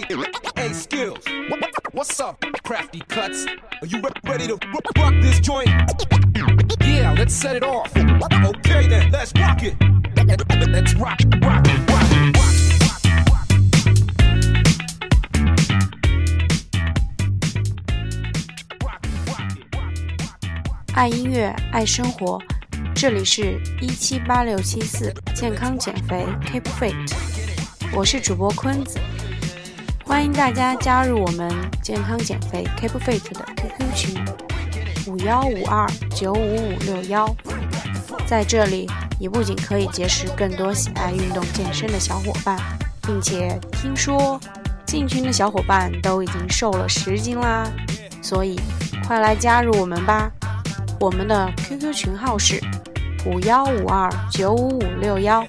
Hey, hey, skills. What's up, crafty cuts? Are you ready to rock this joint? Yeah, let's set it off. Okay then, let's rock it. Let's rock, rock, rock, rock. 爱音乐，爱生活，这里是一七八六七四健康减肥 Keep Fit，我是主播坤子，欢迎大家加入我们健康减肥 Keep Fit 的 QQ 群五幺五二九五五六幺，在这里你不仅可以结识更多喜爱运动健身的小伙伴，并且听说进群的小伙伴都已经瘦了十斤啦，所以快来加入我们吧！我们的 QQ 群号是五幺五二九五五六幺，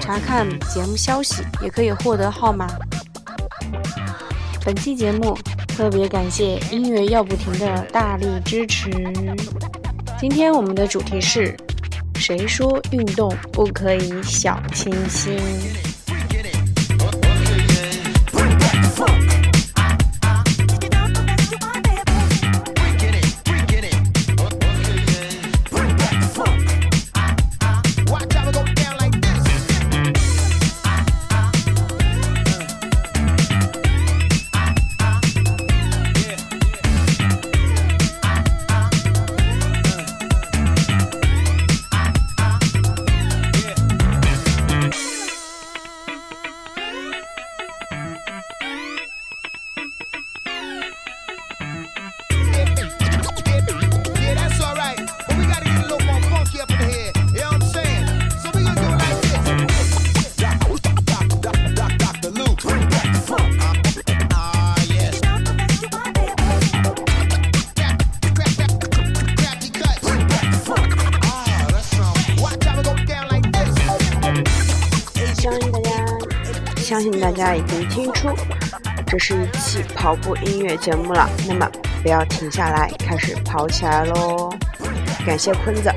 查看节目消息也可以获得号码。本期节目特别感谢音乐要不停的大力支持。今天我们的主题是：谁说运动不可以小清新？大家已经听出，这是一期跑步音乐节目了。那么，不要停下来，开始跑起来喽！感谢坤子。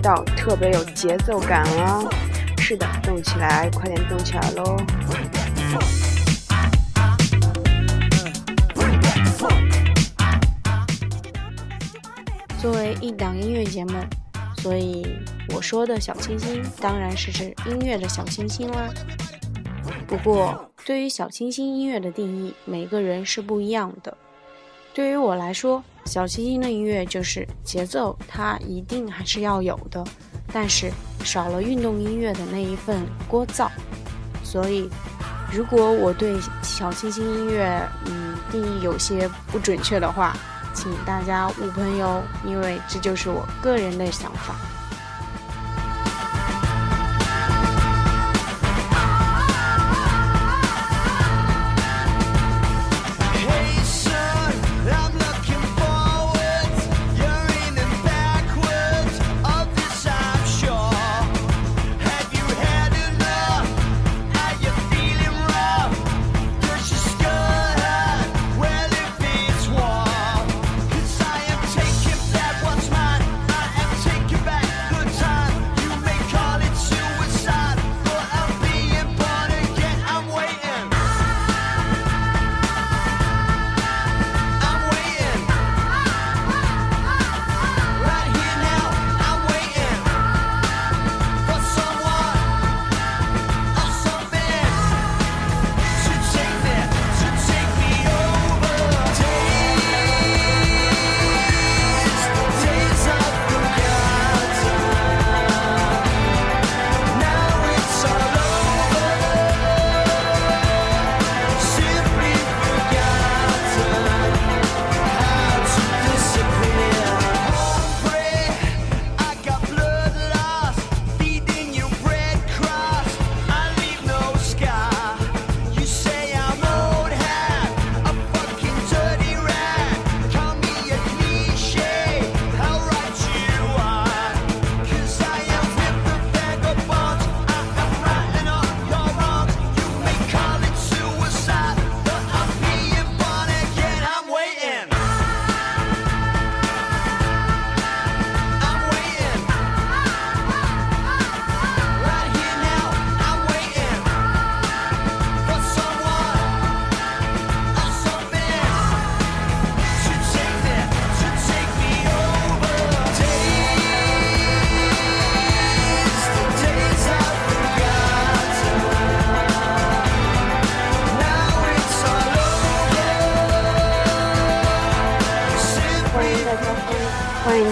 到特别有节奏感了，是的，动起来，快点动起来喽！作为一档音乐节目，所以我说的小清新当然是指音乐的小清新啦。不过，对于小清新音乐的定义，每个人是不一样的。对于我来说，小清新的音乐就是节奏，它一定还是要有的，但是少了运动音乐的那一份聒噪。所以，如果我对小清新音乐嗯定义有些不准确的话，请大家勿喷哟，因为这就是我个人的想法。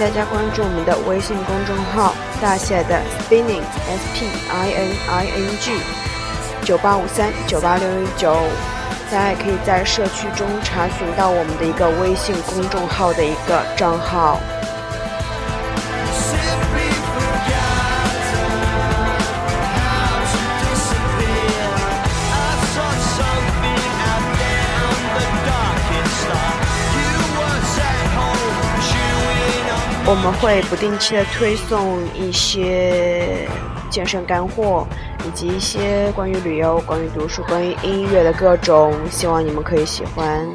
大家关注我们的微信公众号大写的 spinning s p i n i n g 九八五三九八六一九，大家也可以在社区中查询到我们的一个微信公众号的一个账号。我们会不定期的推送一些健身干货，以及一些关于旅游、关于读书、关于音乐的各种，希望你们可以喜欢。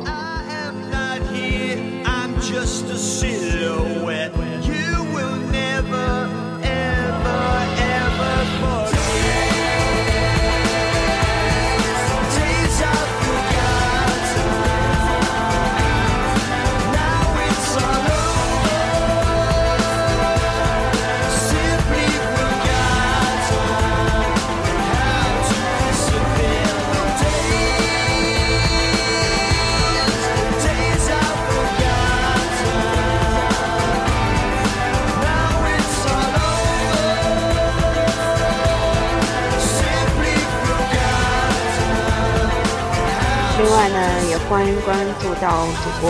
欢迎关注到主播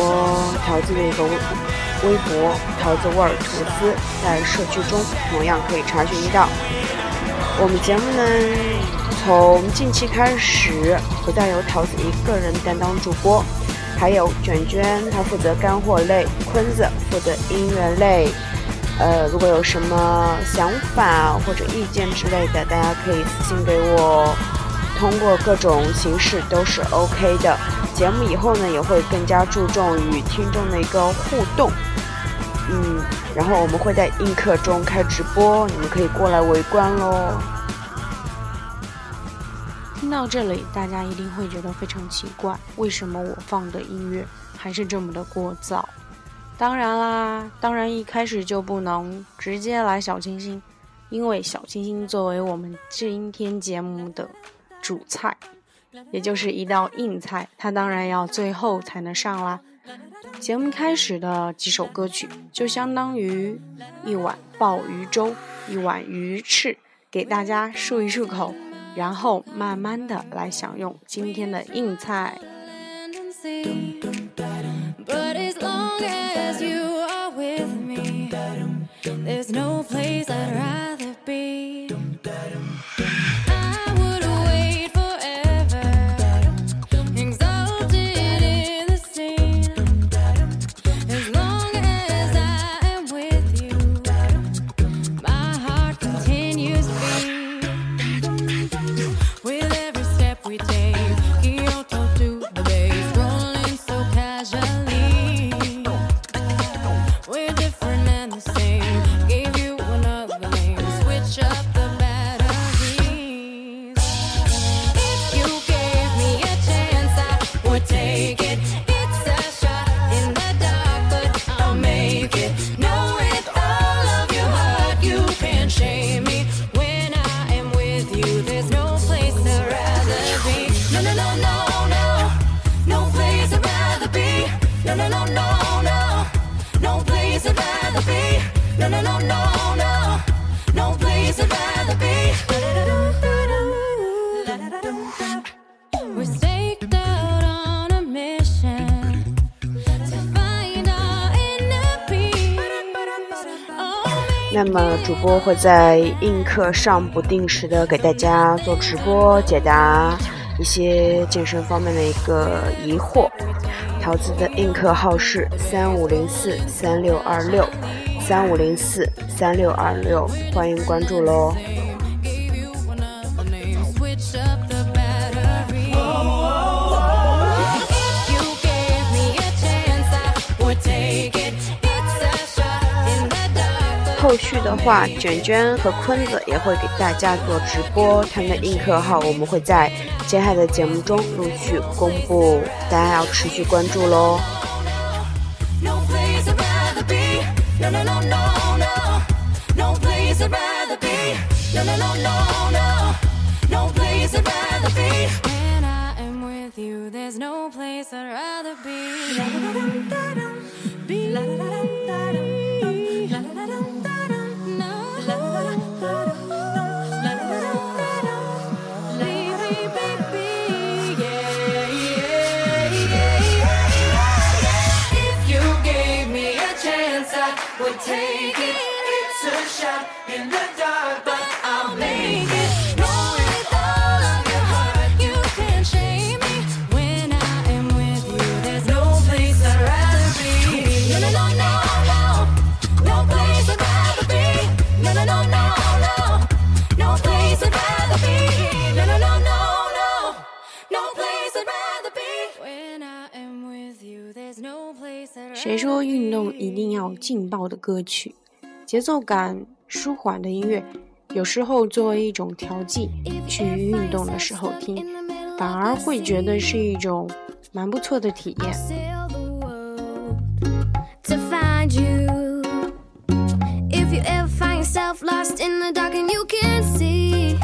桃子的一个微博“桃子味儿吐司”，在社区中同样可以查询到。我们节目呢，从近期开始不再由桃子一个人担当主播，还有卷卷他负责干货类，坤子负责音乐类。呃，如果有什么想法或者意见之类的，大家可以私信给我。通过各种形式都是 OK 的。节目以后呢，也会更加注重与听众的一个互动。嗯，然后我们会在映客中开直播，你们可以过来围观喽。听到这里，大家一定会觉得非常奇怪，为什么我放的音乐还是这么的聒噪？当然啦，当然一开始就不能直接来小清新，因为小清新作为我们今天节目的。主菜，也就是一道硬菜，它当然要最后才能上啦。节目开始的几首歌曲，就相当于一碗鲍鱼粥，一碗鱼翅，给大家漱一漱口，然后慢慢的来享用今天的硬菜。那么主播会在映客上不定时的给大家做直播，解答一些健身方面的一个疑惑。桃子的映客号是三五零四三六二六三五零四三六二六，欢迎关注喽。后续的话，卷卷和坤子也会给大家做直播，他们的映客号我们会在接下来的节目中陆续公布，大家要持续关注喽。take 说运动一定要劲爆的歌曲，节奏感舒缓的音乐，有时候作为一种调剂去运动的时候听，反而会觉得是一种蛮不错的体验。Lost in the dark and you can't see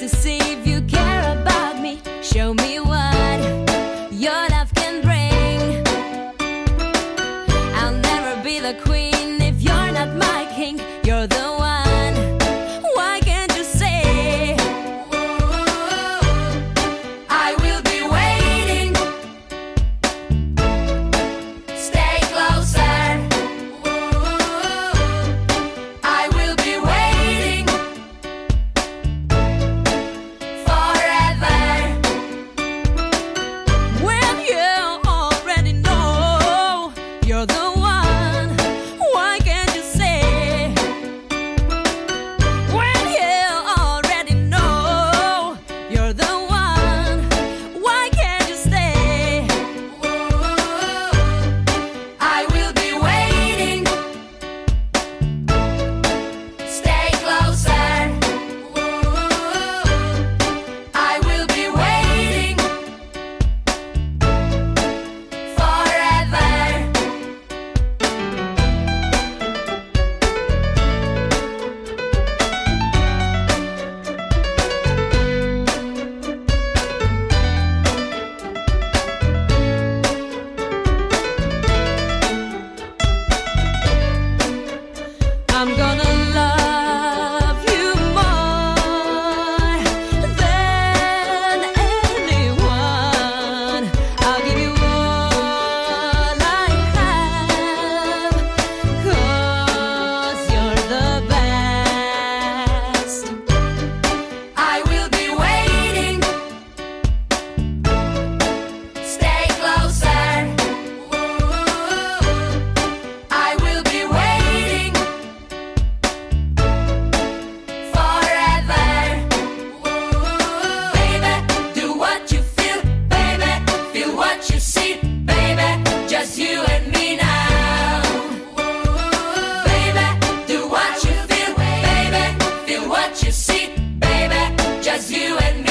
to see as you and me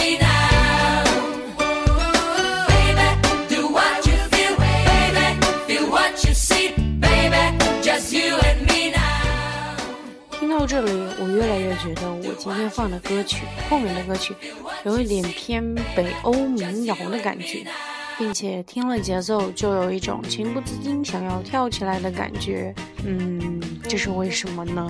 听到这里，我越来越觉得我今天放的歌曲，后面的歌曲有一点偏北欧民谣的感觉，并且听了节奏就有一种情不自禁想要跳起来的感觉。嗯，这是为什么呢？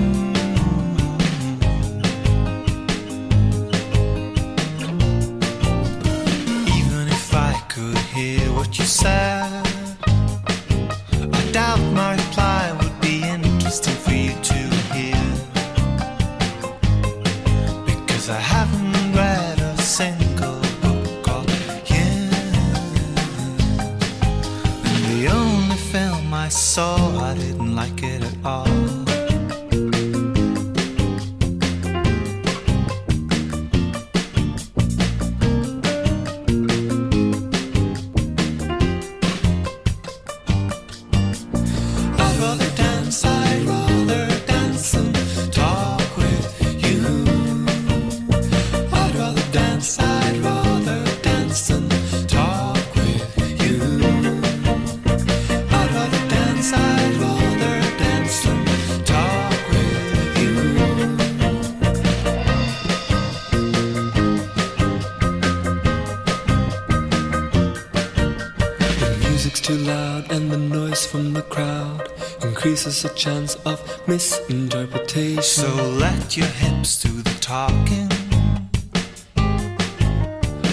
faces a chance of misinterpretation. So let your hips do the talking.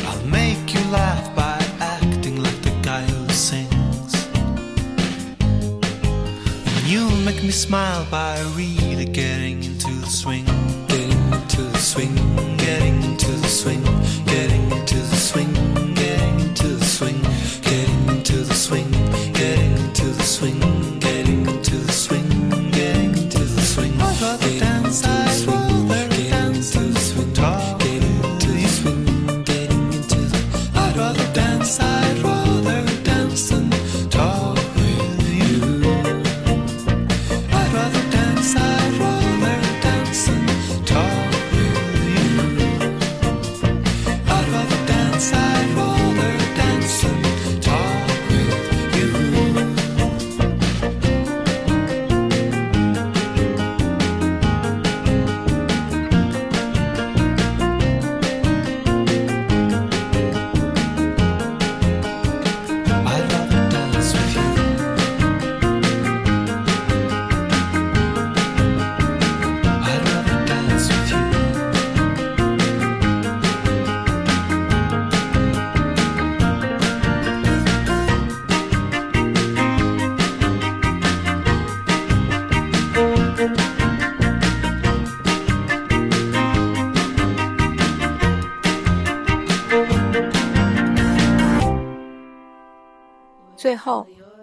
I'll make you laugh by acting like the guy who sings. And you'll make me smile by reading.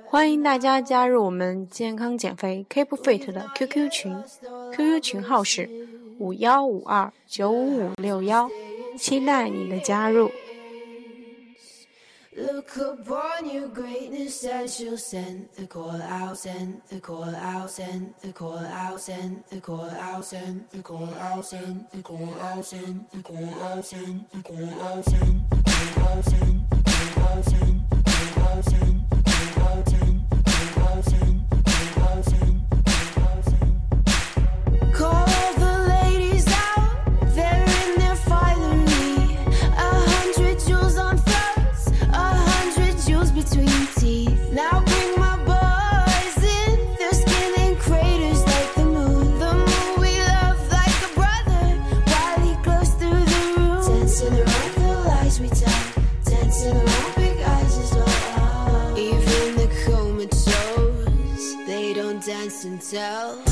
欢迎大家加入我们健康减肥 Keep Fit 的 QQ 群，QQ 群号是五幺五二九五五六幺，期待你的加入。myself